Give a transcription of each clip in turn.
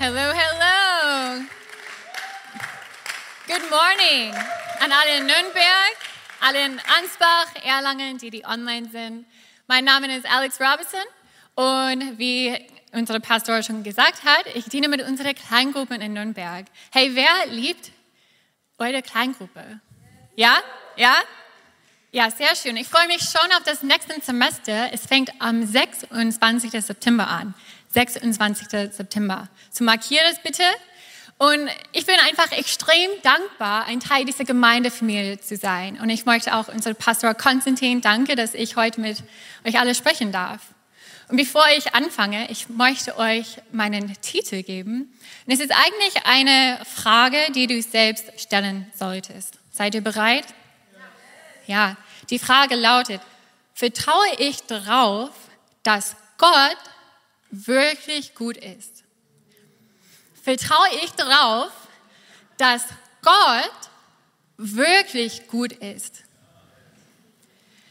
Hello, hello. Good morning an alle in Nürnberg, alle in Ansbach, Erlangen, die, die online sind. Mein Name ist Alex Robinson und wie unsere Pastor schon gesagt hat, ich diene mit unserer Kleingruppe in Nürnberg. Hey, wer liebt eure Kleingruppe? Ja? Ja? Ja, sehr schön. Ich freue mich schon auf das nächste Semester. Es fängt am 26. September an. 26. September. So markiere es bitte. Und ich bin einfach extrem dankbar, ein Teil dieser Gemeindefamilie zu sein. Und ich möchte auch unser Pastor Konstantin danke, dass ich heute mit euch alle sprechen darf. Und bevor ich anfange, ich möchte euch meinen Titel geben. Und es ist eigentlich eine Frage, die du selbst stellen solltest. Seid ihr bereit? Ja, die Frage lautet, vertraue ich darauf, dass Gott wirklich gut ist? Vertraue ich darauf, dass Gott wirklich gut ist?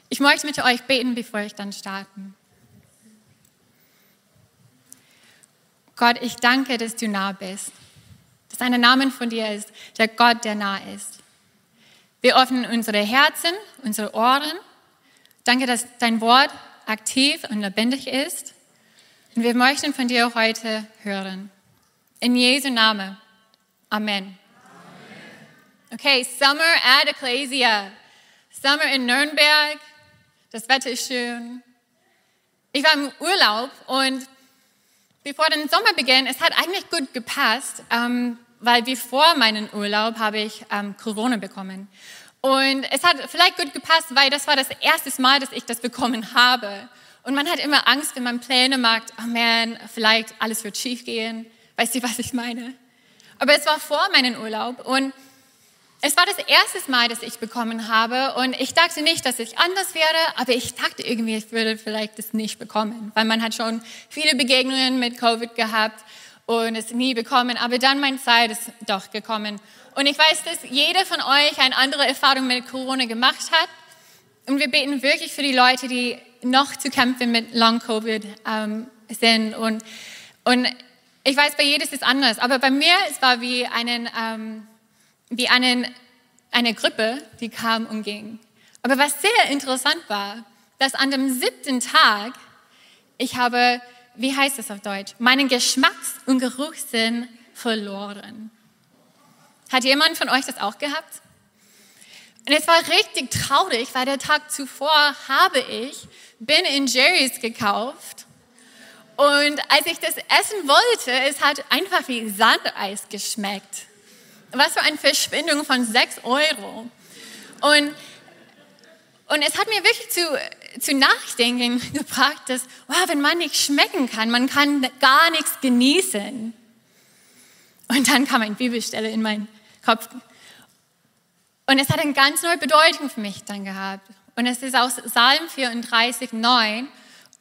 Ich möchte mit euch beten, bevor ich dann starten. Gott, ich danke, dass du nah bist. Dass ein Name von dir ist, der Gott, der nah ist. Wir öffnen unsere Herzen, unsere Ohren. Danke, dass dein Wort aktiv und lebendig ist. Und wir möchten von dir heute hören. In Jesu Namen. Amen. Okay, Summer at Ecclesia. Summer in Nürnberg. Das Wetter ist schön. Ich war im Urlaub und bevor der Sommer begann, es hat eigentlich gut gepasst, ähm, weil bevor meinen Urlaub habe ich ähm, Corona bekommen. Und es hat vielleicht gut gepasst, weil das war das erste Mal, dass ich das bekommen habe. Und man hat immer Angst, wenn man Pläne macht, oh man, vielleicht alles wird schief gehen. Weißt du, was ich meine? Aber es war vor meinem Urlaub und es war das erste Mal, dass ich bekommen habe und ich dachte nicht, dass ich anders werde, aber ich dachte irgendwie, ich würde vielleicht das nicht bekommen, weil man hat schon viele Begegnungen mit Covid gehabt und es nie bekommen, aber dann meine Zeit ist doch gekommen. Und ich weiß, dass jeder von euch eine andere Erfahrung mit Corona gemacht hat und wir beten wirklich für die Leute, die noch zu kämpfen mit Long-Covid ähm, sind und, und ich weiß, bei jedem ist es anders, aber bei mir es war wie einen... Ähm, wie einen, eine Grippe, die kam und ging. Aber was sehr interessant war, dass an dem siebten Tag ich habe, wie heißt das auf Deutsch, meinen Geschmacks- und Geruchssinn verloren. Hat jemand von euch das auch gehabt? Und es war richtig traurig, weil der Tag zuvor habe ich Ben Jerry's gekauft. Und als ich das essen wollte, es hat einfach wie Sandeis geschmeckt. Was für eine Verschwendung von 6 Euro. Und, und es hat mir wirklich zu, zu nachdenken gebracht, dass, wow, wenn man nicht schmecken kann, man kann gar nichts genießen. Und dann kam eine Bibelstelle in meinen Kopf. Und es hat eine ganz neue Bedeutung für mich dann gehabt. Und es ist aus Psalm 34, 9,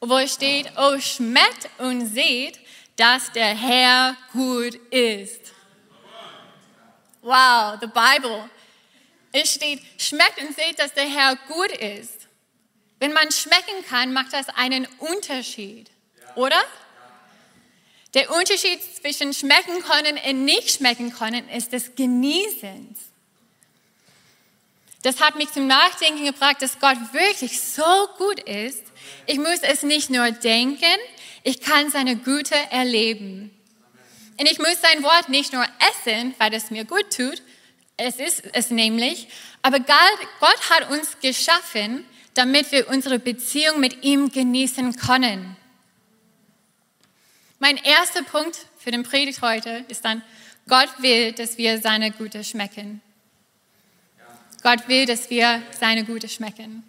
wo es steht, oh, schmeckt und seht, dass der Herr gut ist. Wow, the Bible. Es steht, schmeckt und seht, dass der Herr gut ist. Wenn man schmecken kann, macht das einen Unterschied, oder? Der Unterschied zwischen schmecken können und nicht schmecken können ist des Genießens. Das hat mich zum Nachdenken gebracht, dass Gott wirklich so gut ist. Ich muss es nicht nur denken, ich kann seine Güte erleben. Und ich muss sein Wort nicht nur essen, weil es mir gut tut, es ist es nämlich, aber Gott hat uns geschaffen, damit wir unsere Beziehung mit ihm genießen können. Mein erster Punkt für den Predigt heute ist dann, Gott will, dass wir seine Gute schmecken. Gott will, dass wir seine Gute schmecken.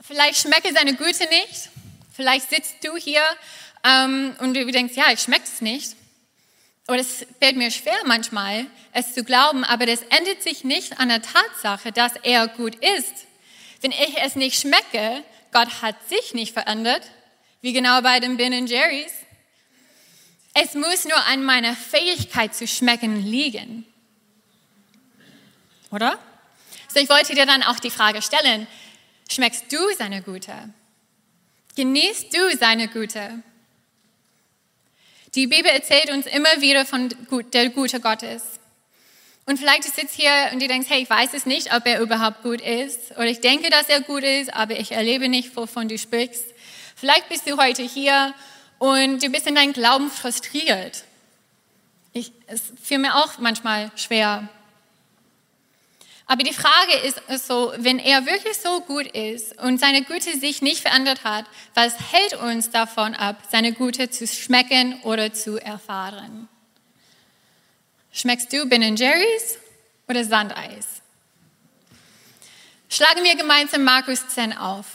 Vielleicht schmecke seine Güte nicht. Vielleicht sitzt du hier ähm, und du denkst, ja, ich schmecke es nicht. Oder es fällt mir schwer manchmal, es zu glauben, aber das ändert sich nicht an der Tatsache, dass er gut ist. Wenn ich es nicht schmecke, Gott hat sich nicht verändert, wie genau bei den Ben Jerry's. Es muss nur an meiner Fähigkeit zu schmecken liegen. Oder? So, ich wollte dir dann auch die Frage stellen, schmeckst du seine Güte? Genießt du seine Güte? Die Bibel erzählt uns immer wieder von der Gute Gottes. Und vielleicht sitzt hier und du denkst, hey, ich weiß es nicht, ob er überhaupt gut ist. Oder ich denke, dass er gut ist, aber ich erlebe nicht, wovon du sprichst. Vielleicht bist du heute hier und du bist in deinem Glauben frustriert. Ich, es fiel mir auch manchmal schwer. Aber die Frage ist so, wenn er wirklich so gut ist und seine Güte sich nicht verändert hat, was hält uns davon ab, seine Güte zu schmecken oder zu erfahren? Schmeckst du Ben Jerry's oder Sandeis? Schlagen wir gemeinsam Markus 10 auf.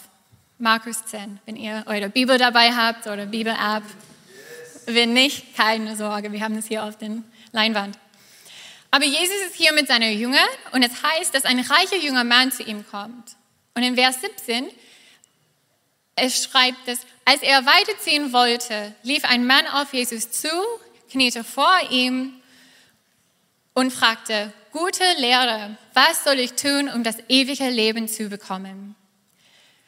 Markus 10, wenn ihr eure Bibel dabei habt oder Bibel-App. Wenn nicht, keine Sorge, wir haben es hier auf der Leinwand. Aber Jesus ist hier mit seiner Jünger und es heißt, dass ein reicher junger Mann zu ihm kommt. Und in Vers 17, es schreibt dass als er weiterziehen wollte, lief ein Mann auf Jesus zu, kniete vor ihm und fragte, gute Lehrer, was soll ich tun, um das ewige Leben zu bekommen?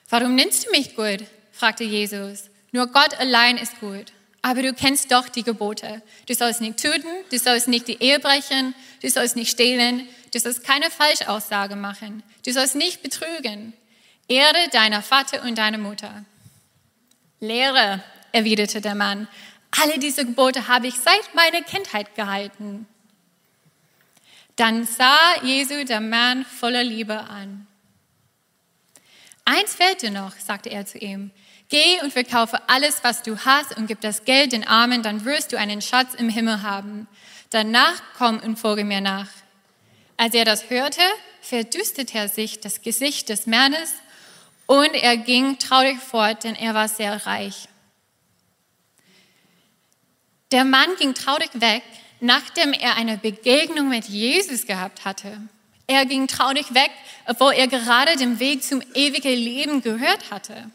Warum nennst du mich gut? fragte Jesus. Nur Gott allein ist gut. Aber du kennst doch die Gebote. Du sollst nicht töten, du sollst nicht die Ehe brechen, du sollst nicht stehlen, du sollst keine Falschaussage machen, du sollst nicht betrügen. Ehre deiner Vater und deine Mutter. Lehre, erwiderte der Mann, alle diese Gebote habe ich seit meiner Kindheit gehalten. Dann sah Jesu der Mann voller Liebe an. Eins fehlt dir noch, sagte er zu ihm. Geh und verkaufe alles, was du hast und gib das Geld den Armen, dann wirst du einen Schatz im Himmel haben. Danach komm und folge mir nach. Als er das hörte, verdüsterte er sich das Gesicht des Mannes und er ging traurig fort, denn er war sehr reich. Der Mann ging traurig weg, nachdem er eine Begegnung mit Jesus gehabt hatte. Er ging traurig weg, obwohl er gerade den Weg zum ewigen Leben gehört hatte.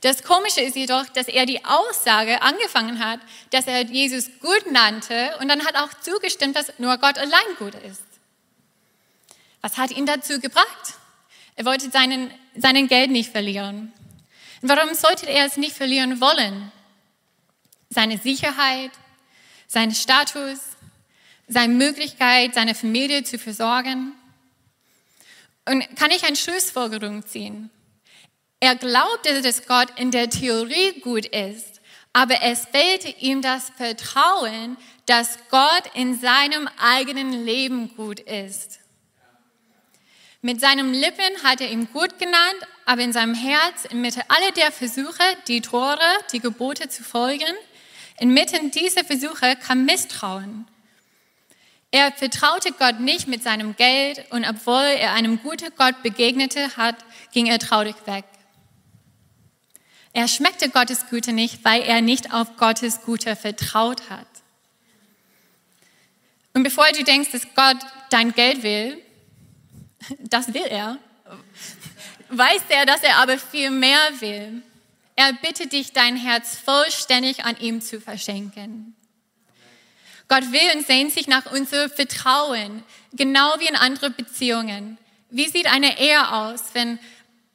Das Komische ist jedoch, dass er die Aussage angefangen hat, dass er Jesus gut nannte und dann hat auch zugestimmt, dass nur Gott allein gut ist. Was hat ihn dazu gebracht? Er wollte seinen, seinen Geld nicht verlieren. Und warum sollte er es nicht verlieren wollen? Seine Sicherheit, seinen Status, seine Möglichkeit, seine Familie zu versorgen. Und kann ich eine Schlussfolgerung ziehen? Er glaubte, dass Gott in der Theorie gut ist, aber es fehlte ihm das Vertrauen, dass Gott in seinem eigenen Leben gut ist. Mit seinen Lippen hat er ihn gut genannt, aber in seinem Herz, inmitten aller der Versuche, die Tore, die Gebote zu folgen, inmitten dieser Versuche kam Misstrauen. Er vertraute Gott nicht mit seinem Geld und obwohl er einem guten Gott begegnete hat, ging er traurig weg. Er schmeckte Gottes Güte nicht, weil er nicht auf Gottes Güte vertraut hat. Und bevor du denkst, dass Gott dein Geld will, das will er, weiß er, dass er aber viel mehr will. Er bittet dich, dein Herz vollständig an ihm zu verschenken. Gott will und sehnt sich nach unserem Vertrauen, genau wie in anderen Beziehungen. Wie sieht eine Ehe aus, wenn,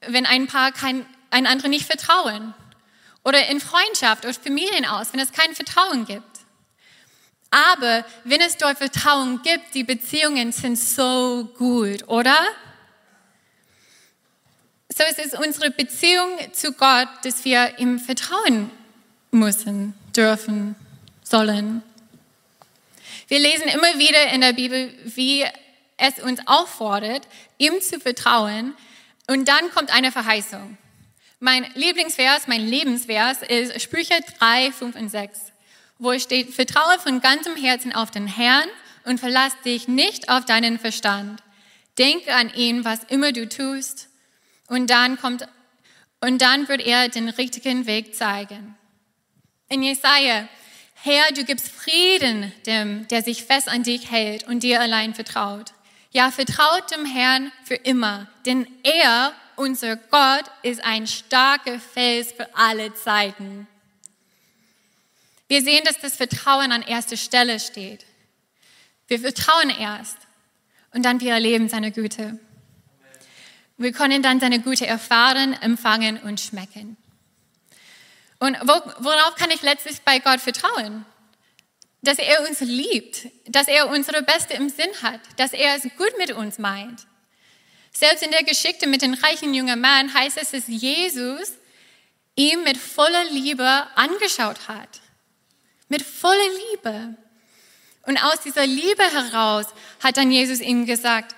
wenn ein Paar kein, ein andere nicht vertrauen? Oder in Freundschaft oder Familien aus, wenn es kein Vertrauen gibt? Aber wenn es dort Vertrauen gibt, die Beziehungen sind so gut, oder? So ist es unsere Beziehung zu Gott, dass wir ihm vertrauen müssen, dürfen, sollen. Wir lesen immer wieder in der Bibel, wie es uns auffordert, ihm zu vertrauen. Und dann kommt eine Verheißung. Mein Lieblingsvers, mein Lebensvers ist Sprüche 3, 5 und 6, wo steht, vertraue von ganzem Herzen auf den Herrn und verlass dich nicht auf deinen Verstand. Denke an ihn, was immer du tust, und dann kommt, und dann wird er den richtigen Weg zeigen. In Jesaja Herr, du gibst Frieden dem, der sich fest an dich hält und dir allein vertraut. Ja, vertraut dem Herrn für immer, denn er, unser Gott, ist ein starker Fels für alle Zeiten. Wir sehen, dass das Vertrauen an erster Stelle steht. Wir vertrauen erst und dann wir erleben seine Güte. Wir können dann seine Güte erfahren, empfangen und schmecken. Und worauf kann ich letztlich bei Gott vertrauen? dass er uns liebt, dass er unsere Beste im Sinn hat, dass er es gut mit uns meint. Selbst in der Geschichte mit dem reichen jungen Mann heißt es, dass Jesus ihm mit voller Liebe angeschaut hat. Mit voller Liebe. Und aus dieser Liebe heraus hat dann Jesus ihm gesagt,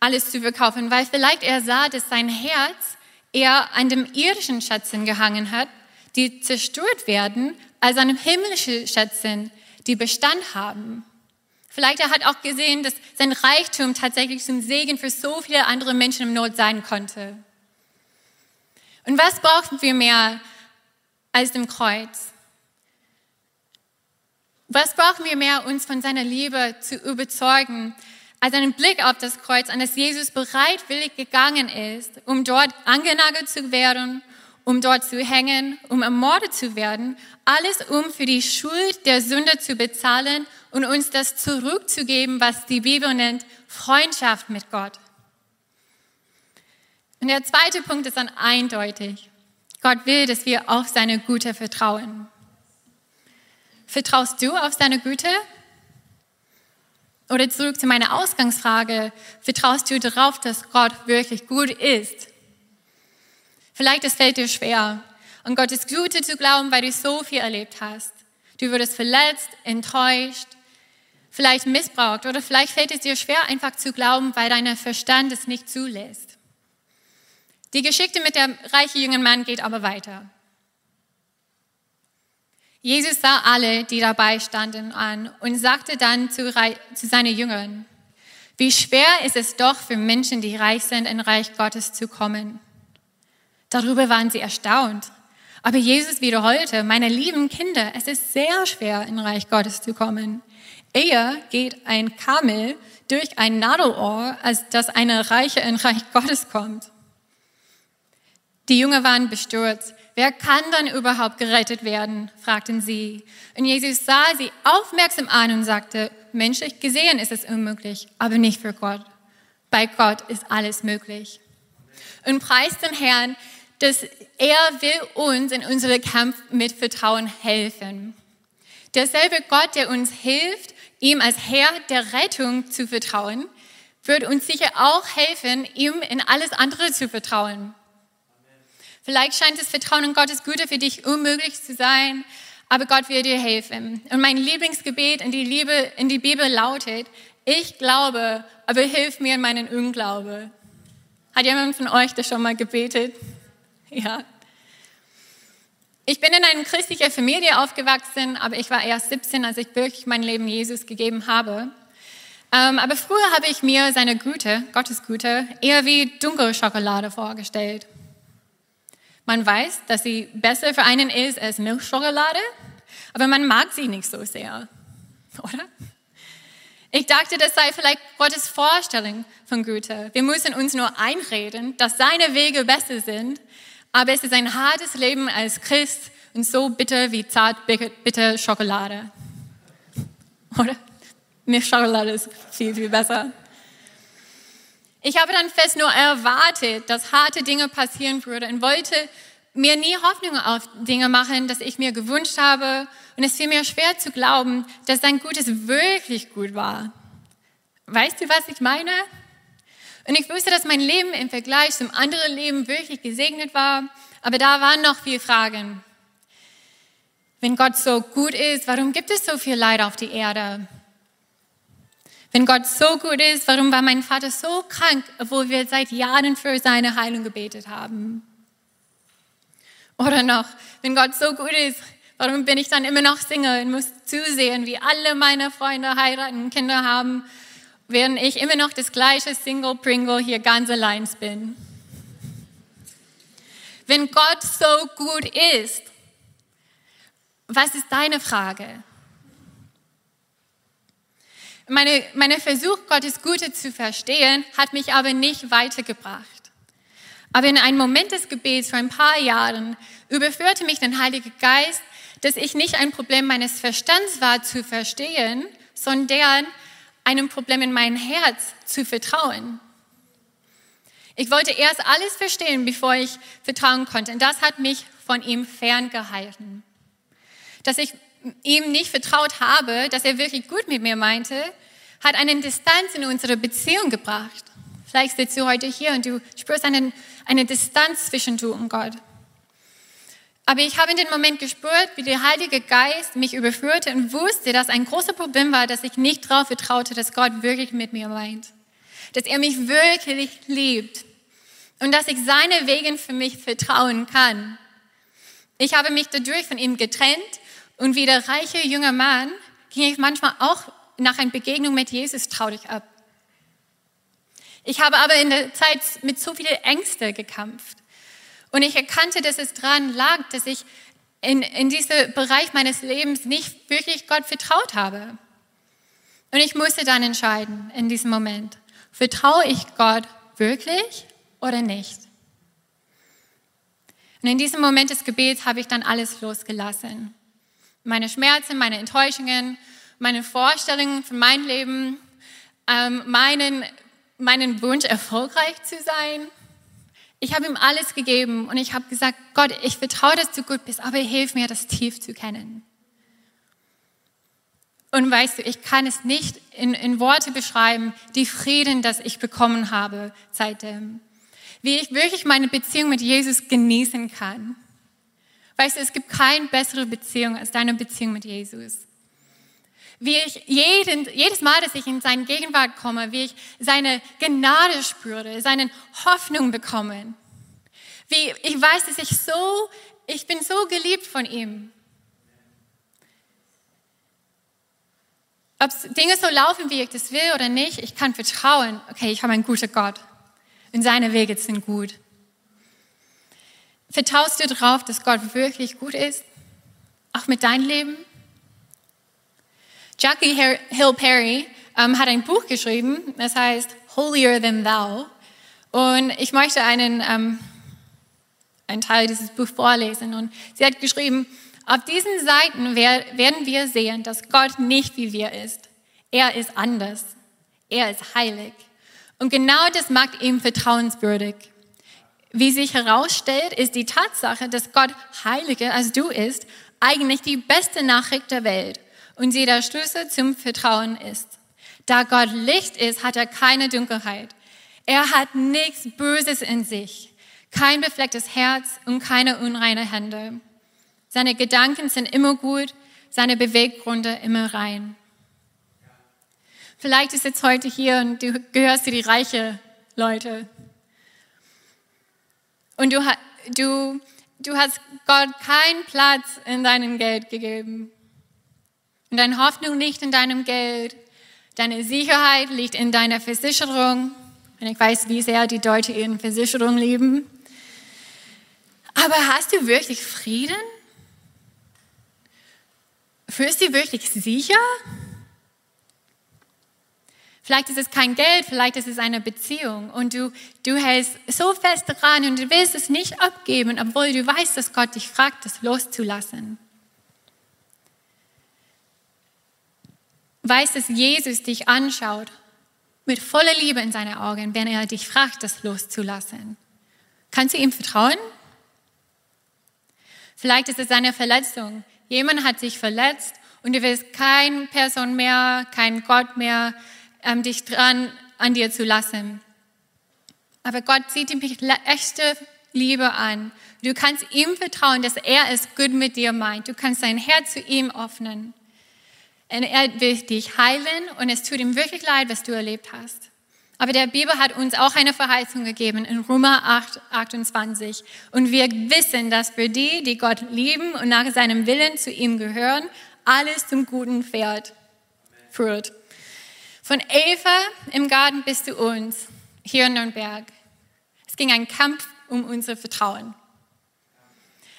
alles zu verkaufen, weil vielleicht er sah, dass sein Herz eher an dem irdischen Schätzen gehangen hat, die zerstört werden, als an dem himmlischen Schätzen, die Bestand haben. Vielleicht er hat auch gesehen, dass sein Reichtum tatsächlich zum Segen für so viele andere Menschen im Not sein konnte. Und was brauchen wir mehr als dem Kreuz? Was brauchen wir mehr, uns von seiner Liebe zu überzeugen, als einen Blick auf das Kreuz, an das Jesus bereitwillig gegangen ist, um dort angenagelt zu werden, um dort zu hängen, um ermordet zu werden, alles um für die Schuld der Sünde zu bezahlen und uns das zurückzugeben, was die Bibel nennt Freundschaft mit Gott. Und der zweite Punkt ist dann eindeutig. Gott will, dass wir auf seine Güte vertrauen. Vertraust du auf seine Güte? Oder zurück zu meiner Ausgangsfrage, vertraust du darauf, dass Gott wirklich gut ist? Vielleicht es fällt dir schwer, an Gottes Güte zu glauben, weil du so viel erlebt hast. Du wurdest verletzt, enttäuscht, vielleicht missbraucht oder vielleicht fällt es dir schwer, einfach zu glauben, weil dein Verstand es nicht zulässt. Die Geschichte mit dem reichen jungen Mann geht aber weiter. Jesus sah alle, die dabei standen, an und sagte dann zu, zu seinen Jüngern, wie schwer ist es doch für Menschen, die reich sind, in Reich Gottes zu kommen. Darüber waren sie erstaunt. Aber Jesus wiederholte, meine lieben Kinder, es ist sehr schwer, in Reich Gottes zu kommen. Eher geht ein Kamel durch ein Nadelohr, als dass eine Reiche in Reich Gottes kommt. Die Jünger waren bestürzt. Wer kann dann überhaupt gerettet werden? fragten sie. Und Jesus sah sie aufmerksam an und sagte, menschlich gesehen ist es unmöglich, aber nicht für Gott. Bei Gott ist alles möglich. Und preist den Herrn, dass er will uns in unserem Kampf mit Vertrauen helfen. Derselbe Gott, der uns hilft, ihm als Herr der Rettung zu vertrauen, wird uns sicher auch helfen, ihm in alles andere zu vertrauen. Vielleicht scheint das Vertrauen in Gottes Güte für dich unmöglich zu sein, aber Gott wird dir helfen. Und mein Lieblingsgebet in die, Liebe, in die Bibel lautet, ich glaube, aber hilf mir in meinen Unglaube. Hat jemand von euch das schon mal gebetet? Ja. Ich bin in einer christlichen Familie aufgewachsen, aber ich war erst 17, als ich wirklich mein Leben Jesus gegeben habe. Ähm, aber früher habe ich mir seine Güte, Gottes Güte, eher wie Dunkelschokolade vorgestellt. Man weiß, dass sie besser für einen ist als Milchschokolade, aber man mag sie nicht so sehr, oder? Ich dachte, das sei vielleicht Gottes Vorstellung von Güte. Wir müssen uns nur einreden, dass seine Wege besser sind, aber es ist ein hartes Leben als Christ und so bitter wie zart bitter Schokolade. Oder? Milchschokolade ist viel, viel besser. Ich habe dann fest nur erwartet, dass harte Dinge passieren würden und wollte mir nie Hoffnung auf Dinge machen, dass ich mir gewünscht habe. Und es fiel mir schwer zu glauben, dass sein Gutes wirklich gut war. Weißt du, was ich meine? Und ich wusste, dass mein Leben im Vergleich zum anderen Leben wirklich gesegnet war. Aber da waren noch viele Fragen. Wenn Gott so gut ist, warum gibt es so viel Leid auf der Erde? Wenn Gott so gut ist, warum war mein Vater so krank, obwohl wir seit Jahren für seine Heilung gebetet haben? Oder noch, wenn Gott so gut ist, warum bin ich dann immer noch Single und muss zusehen, wie alle meine Freunde heiraten Kinder haben, während ich immer noch das gleiche Single Pringle hier ganz allein bin? Wenn Gott so gut ist, was ist deine Frage? Meine, meine Versuch, Gottes Gute zu verstehen, hat mich aber nicht weitergebracht. Aber in einem Moment des Gebets vor ein paar Jahren überführte mich der Heilige Geist, dass ich nicht ein Problem meines Verstands war zu verstehen, sondern einem Problem in mein Herz zu vertrauen. Ich wollte erst alles verstehen, bevor ich vertrauen konnte. Und das hat mich von ihm ferngehalten. Dass ich ihm nicht vertraut habe, dass er wirklich gut mit mir meinte, hat eine Distanz in unsere Beziehung gebracht. Vielleicht sitzt du heute hier und du spürst einen, eine Distanz zwischen du und Gott. Aber ich habe in dem Moment gespürt, wie der Heilige Geist mich überführte und wusste, dass ein großer Problem war, dass ich nicht darauf vertraute, dass Gott wirklich mit mir meint. Dass er mich wirklich liebt. Und dass ich seine Wegen für mich vertrauen kann. Ich habe mich dadurch von ihm getrennt und wie der reiche junge Mann ging ich manchmal auch nach einer Begegnung mit Jesus traurig ab. Ich habe aber in der Zeit mit so vielen Ängsten gekämpft. Und ich erkannte, dass es daran lag, dass ich in, in diesem Bereich meines Lebens nicht wirklich Gott vertraut habe. Und ich musste dann entscheiden in diesem Moment, vertraue ich Gott wirklich oder nicht? Und in diesem Moment des Gebets habe ich dann alles losgelassen. Meine Schmerzen, meine Enttäuschungen, meine Vorstellungen von meinem Leben, ähm, meinen, meinen Wunsch, erfolgreich zu sein, ich habe ihm alles gegeben und ich habe gesagt, Gott, ich vertraue, dass du gut bist, aber hilf mir, das tief zu kennen. Und weißt du, ich kann es nicht in, in Worte beschreiben, die Frieden, das ich bekommen habe seitdem. Wie ich wirklich meine Beziehung mit Jesus genießen kann. Weißt du, es gibt keine bessere Beziehung als deine Beziehung mit Jesus. Wie ich jeden, jedes Mal, dass ich in seine Gegenwart komme, wie ich seine Gnade spüre, seine Hoffnung bekomme. Wie ich weiß, dass ich so, ich bin so geliebt von ihm. Ob Dinge so laufen, wie ich das will oder nicht, ich kann vertrauen, okay, ich habe einen guten Gott und seine Wege sind gut. Vertraust du darauf, dass Gott wirklich gut ist? Auch mit deinem Leben? Jackie Hill Perry ähm, hat ein Buch geschrieben, das heißt Holier Than Thou. Und ich möchte einen, ähm, einen Teil dieses Buchs vorlesen. Und sie hat geschrieben, auf diesen Seiten werden wir sehen, dass Gott nicht wie wir ist. Er ist anders. Er ist heilig. Und genau das macht ihn vertrauenswürdig. Wie sich herausstellt, ist die Tatsache, dass Gott heiliger als du ist, eigentlich die beste Nachricht der Welt und sie der Schlüssel zum Vertrauen ist. Da Gott Licht ist, hat er keine Dunkelheit. Er hat nichts Böses in sich, kein beflecktes Herz und keine unreine Hände. Seine Gedanken sind immer gut, seine Beweggründe immer rein. Vielleicht ist jetzt heute hier und du gehörst zu die reiche Leute. Und du, du, du hast Gott keinen Platz in deinem Geld gegeben. Und deine Hoffnung liegt in deinem Geld. Deine Sicherheit liegt in deiner Versicherung. Und ich weiß, wie sehr die Leute ihre Versicherung lieben. Aber hast du wirklich Frieden? Fühlst du dich wirklich sicher? Vielleicht ist es kein Geld, vielleicht ist es eine Beziehung und du, du hältst so fest dran und du willst es nicht abgeben, obwohl du weißt, dass Gott dich fragt, das loszulassen. Weißt, dass Jesus dich anschaut mit voller Liebe in seine Augen, wenn er dich fragt, das loszulassen. Kannst du ihm vertrauen? Vielleicht ist es eine Verletzung. Jemand hat sich verletzt und du willst keine Person mehr, kein Gott mehr, ähm, dich dran an dir zu lassen. Aber Gott sieht dich mit echter Liebe an. Du kannst ihm vertrauen, dass er es gut mit dir meint. Du kannst dein Herz zu ihm öffnen. Und er will dich heilen und es tut ihm wirklich leid, was du erlebt hast. Aber der Bibel hat uns auch eine Verheißung gegeben in Römer 8, 28. Und wir wissen, dass für die, die Gott lieben und nach seinem Willen zu ihm gehören, alles zum Guten fährt, führt. Von Eva im Garten bis zu uns, hier in Nürnberg. Es ging ein Kampf um unser Vertrauen.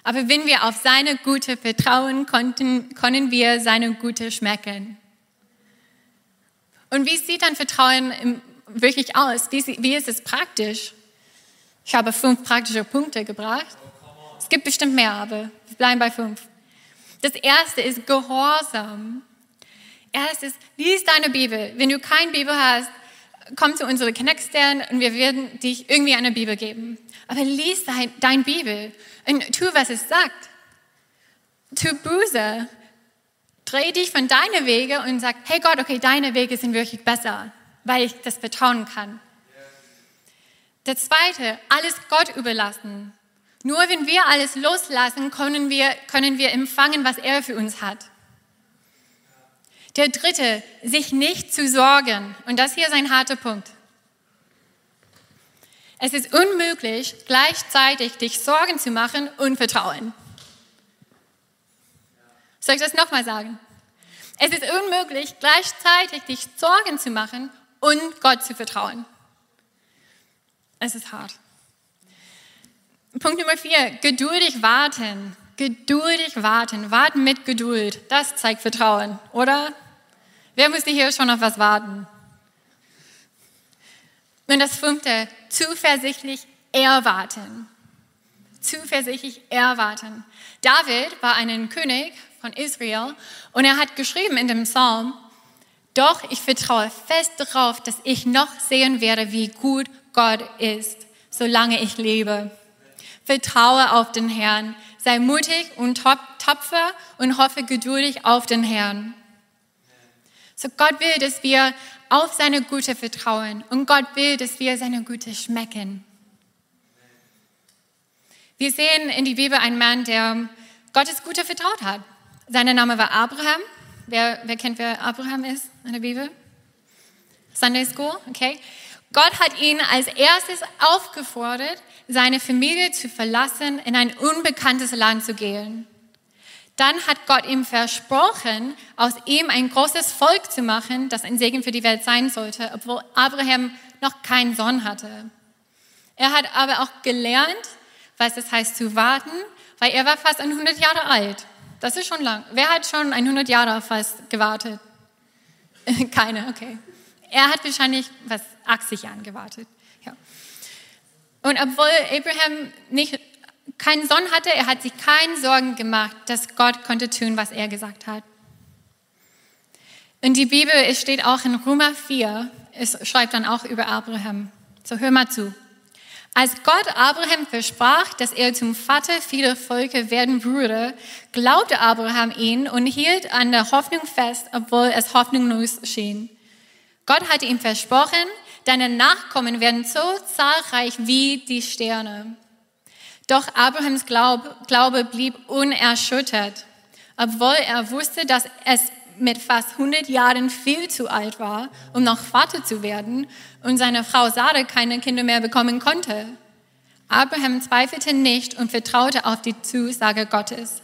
Aber wenn wir auf seine Gute vertrauen konnten, können wir seine Gute schmecken. Und wie sieht dann Vertrauen wirklich aus? Wie, wie ist es praktisch? Ich habe fünf praktische Punkte gebracht. Es gibt bestimmt mehr, aber wir bleiben bei fünf. Das erste ist Gehorsam. Erstes, lies deine Bibel. Wenn du keine Bibel hast, komm zu unserer Connect Stand und wir werden dich irgendwie eine Bibel geben. Aber lies dein, dein Bibel und tu, was es sagt. Tu Buße. Dreh dich von deinen Wege und sag, hey Gott, okay, deine Wege sind wirklich besser, weil ich das vertrauen kann. Der zweite, alles Gott überlassen. Nur wenn wir alles loslassen, können wir, können wir empfangen, was er für uns hat. Der dritte, sich nicht zu sorgen. Und das hier ist ein harter Punkt. Es ist unmöglich, gleichzeitig dich Sorgen zu machen und Vertrauen. Soll ich das nochmal sagen? Es ist unmöglich, gleichzeitig dich Sorgen zu machen und Gott zu vertrauen. Es ist hart. Punkt Nummer vier, geduldig warten. Geduldig warten. Warten mit Geduld. Das zeigt Vertrauen, oder? Wer musste hier schon auf was warten? Und das fünfte, zuversichtlich erwarten. Zuversichtlich erwarten. David war ein König von Israel und er hat geschrieben in dem Psalm, doch ich vertraue fest darauf, dass ich noch sehen werde, wie gut Gott ist, solange ich lebe. Vertraue auf den Herrn, sei mutig und tapfer und hoffe geduldig auf den Herrn. So Gott will, dass wir auf seine Güte vertrauen und Gott will, dass wir seine Güte schmecken. Wir sehen in die Bibel einen Mann, der Gottes Güte vertraut hat. Sein Name war Abraham. Wer, wer kennt, wer Abraham ist in der Bibel? Sunday School, okay. Gott hat ihn als erstes aufgefordert, seine Familie zu verlassen, in ein unbekanntes Land zu gehen. Dann hat Gott ihm versprochen, aus ihm ein großes Volk zu machen, das ein Segen für die Welt sein sollte, obwohl Abraham noch keinen Sohn hatte. Er hat aber auch gelernt, was es heißt zu warten, weil er war fast 100 Jahre alt. Das ist schon lang. Wer hat schon 100 Jahre fast gewartet? Keine, okay. Er hat wahrscheinlich was 80 Jahren gewartet. Ja. Und obwohl Abraham nicht keinen Sohn hatte, er hat sich keine Sorgen gemacht, dass Gott konnte tun, was er gesagt hat. In die Bibel, es steht auch in Römer 4, es schreibt dann auch über Abraham. So hör mal zu. Als Gott Abraham versprach, dass er zum Vater vieler Völker werden würde, glaubte Abraham ihn und hielt an der Hoffnung fest, obwohl es hoffnungslos schien. Gott hatte ihm versprochen, deine Nachkommen werden so zahlreich wie die Sterne. Doch Abrahams Glaube blieb unerschüttert, obwohl er wusste, dass es mit fast 100 Jahren viel zu alt war, um noch Vater zu werden und seine Frau Sarah keine Kinder mehr bekommen konnte. Abraham zweifelte nicht und vertraute auf die Zusage Gottes.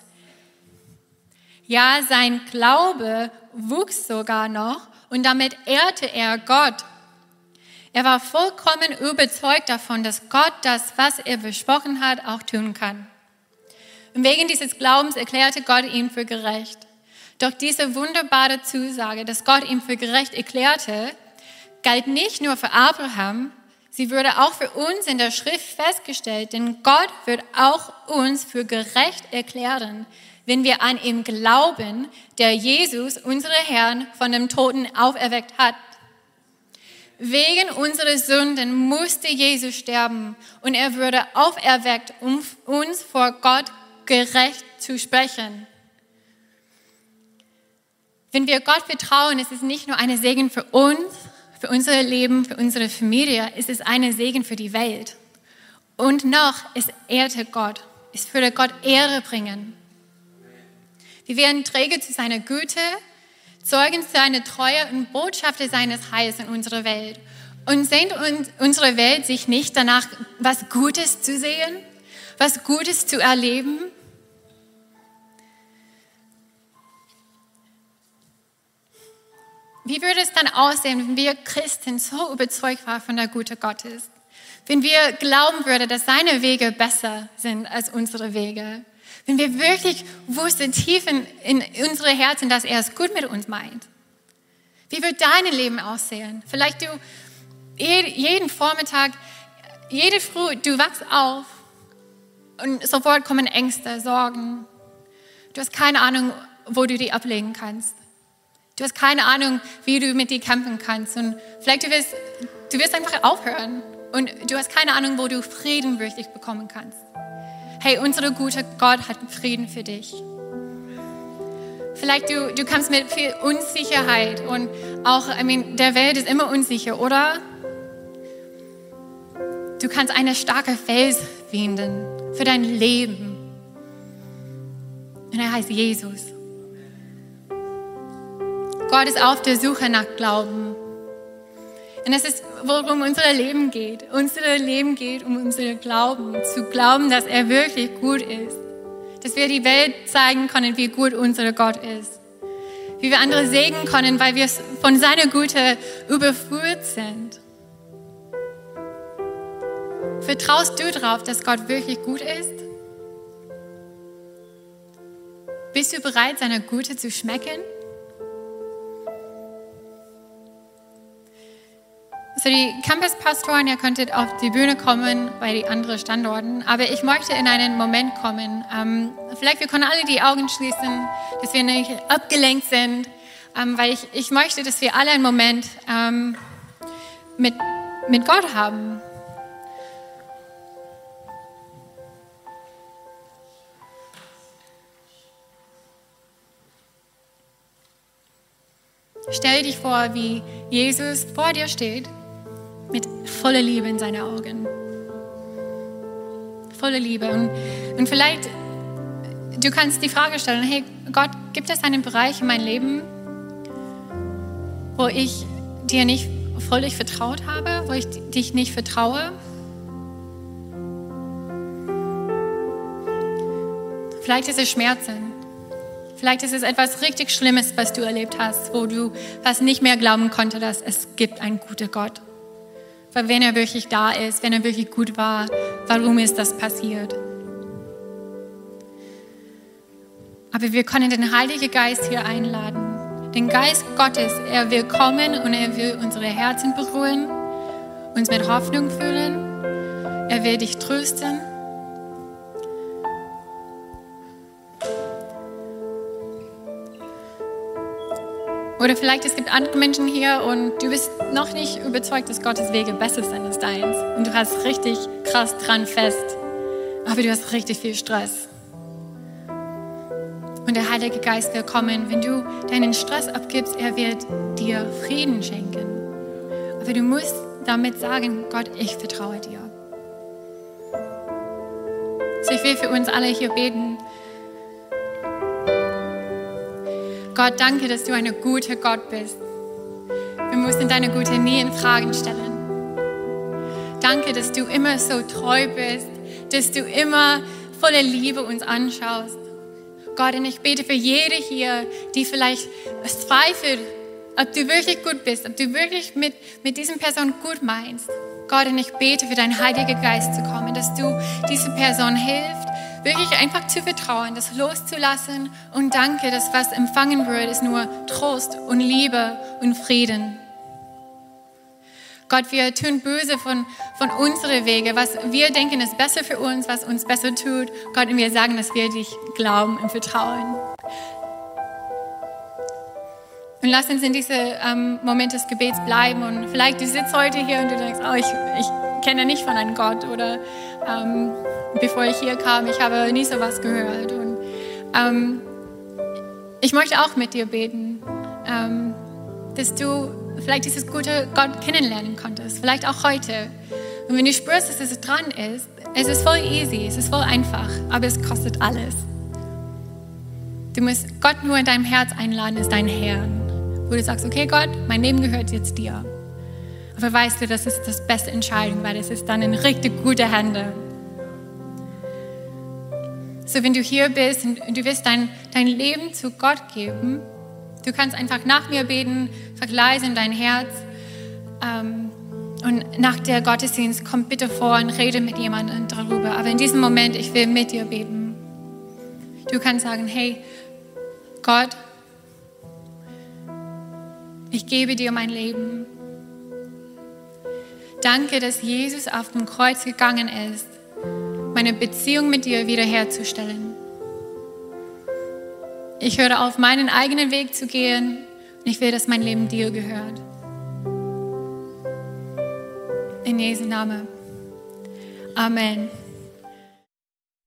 Ja, sein Glaube wuchs sogar noch und damit ehrte er Gott er war vollkommen überzeugt davon, dass Gott das, was er versprochen hat, auch tun kann. Und wegen dieses Glaubens erklärte Gott ihn für gerecht. Doch diese wunderbare Zusage, dass Gott ihn für gerecht erklärte, galt nicht nur für Abraham, sie wurde auch für uns in der Schrift festgestellt, denn Gott wird auch uns für gerecht erklären, wenn wir an ihm glauben, der Jesus, unsere Herrn, von dem Toten auferweckt hat. Wegen unserer Sünden musste Jesus sterben und er wurde auferweckt, um uns vor Gott gerecht zu sprechen. Wenn wir Gott vertrauen, ist es nicht nur eine Segen für uns, für unser Leben, für unsere Familie, es ist eine Segen für die Welt. Und noch, es ehrte Gott. Es würde Gott Ehre bringen. Wir werden Träger zu seiner Güte, Zeugen seiner Treue und Botschafter seines Heils in unserer Welt. Und sehnt unsere Welt sich nicht danach, was Gutes zu sehen, was Gutes zu erleben? Wie würde es dann aussehen, wenn wir Christen so überzeugt waren von der Gute Gottes? Wenn wir glauben würden, dass seine Wege besser sind als unsere Wege? Wenn wir wirklich wussten tief in, in unsere Herzen, dass er es gut mit uns meint. Wie wird dein Leben aussehen? Vielleicht du jeden Vormittag, jede Früh, du wachst auf und sofort kommen Ängste, Sorgen. Du hast keine Ahnung, wo du die ablegen kannst. Du hast keine Ahnung, wie du mit dir kämpfen kannst. Und vielleicht du wirst, du wirst einfach aufhören. Und du hast keine Ahnung, wo du Frieden wirklich bekommen kannst. Hey, unser guter Gott hat Frieden für dich. Vielleicht du, du kannst mit viel Unsicherheit und auch, I mean, der Welt ist immer unsicher, oder? Du kannst eine starke Fels finden für dein Leben. Und er heißt Jesus. Gott ist auf der Suche nach Glauben. Und das ist, worum unser Leben geht. Unser Leben geht um unser Glauben. Zu glauben, dass er wirklich gut ist. Dass wir die Welt zeigen können, wie gut unser Gott ist. Wie wir andere segnen können, weil wir von seiner Güte überführt sind. Vertraust du darauf, dass Gott wirklich gut ist? Bist du bereit, seine Güte zu schmecken? So, die Campuspastoren, ihr könntet auf die Bühne kommen bei den anderen Standorten, aber ich möchte in einen Moment kommen. Ähm, vielleicht wir können alle die Augen schließen, dass wir nicht abgelenkt sind, ähm, weil ich, ich möchte, dass wir alle einen Moment ähm, mit, mit Gott haben. Stell dich vor, wie Jesus vor dir steht voller Liebe in seinen Augen. Voller Liebe. Und, und vielleicht, du kannst die Frage stellen, hey Gott, gibt es einen Bereich in meinem Leben, wo ich dir nicht völlig vertraut habe, wo ich dich nicht vertraue? Vielleicht ist es Schmerzen. Vielleicht ist es etwas richtig Schlimmes, was du erlebt hast, wo du fast nicht mehr glauben konntest, dass es gibt einen guten Gott. Weil wenn er wirklich da ist, wenn er wirklich gut war, warum ist das passiert? Aber wir können den Heiligen Geist hier einladen. Den Geist Gottes, er will kommen und er will unsere Herzen beruhigen, uns mit Hoffnung füllen. Er will dich trösten. Vielleicht es gibt andere Menschen hier und du bist noch nicht überzeugt, dass Gottes Wege besser sind als deins. Und du hast richtig krass dran fest. Aber du hast richtig viel Stress. Und der Heilige Geist will kommen. Wenn du deinen Stress abgibst, er wird dir Frieden schenken. Aber du musst damit sagen, Gott, ich vertraue dir. So ich will für uns alle hier beten. Gott, danke, dass du ein guter Gott bist. Wir müssen deine Gute nie in Fragen stellen. Danke, dass du immer so treu bist, dass du immer voller Liebe uns anschaust. Gott, und ich bete für jede hier, die vielleicht zweifelt, ob du wirklich gut bist, ob du wirklich mit, mit diesen Person gut meinst. Gott, und ich bete für deinen Heiligen Geist zu kommen, dass du diese Person hilfst, wirklich einfach zu vertrauen, das loszulassen und danke, dass was empfangen wird, ist nur Trost und Liebe und Frieden. Gott, wir tun böse von, von unseren Wege, was wir denken ist besser für uns, was uns besser tut. Gott, und wir sagen, dass wir dich glauben und vertrauen. Und lass uns in diesem ähm, Moment des Gebets bleiben. Und vielleicht du sitzt heute hier und du denkst, oh, ich, ich kenne nicht von einem Gott oder ähm, bevor ich hier kam, ich habe nie so was gehört. Und ähm, ich möchte auch mit dir beten, ähm, dass du vielleicht dieses gute Gott kennenlernen konntest, vielleicht auch heute. Und wenn du spürst, dass es dran ist, es ist voll easy, es ist voll einfach, aber es kostet alles. Du musst Gott nur in deinem Herz einladen, ist dein Herr. Wo du sagst, okay Gott, mein Leben gehört jetzt dir. Aber weißt du, das ist das beste Entscheidung, weil es ist dann in richtig gute Hände. So, wenn du hier bist und du wirst dein, dein Leben zu Gott geben, du kannst einfach nach mir beten, vergleise in dein Herz. Ähm, und nach der Gottesdienst komm bitte vor und rede mit jemandem darüber. Aber in diesem Moment, ich will mit dir beten. Du kannst sagen, hey, Gott, ich gebe dir mein Leben. Danke, dass Jesus auf dem Kreuz gegangen ist meine Beziehung mit dir wiederherzustellen. Ich höre auf, meinen eigenen Weg zu gehen und ich will, dass mein Leben dir gehört. In Jesu Namen. Amen.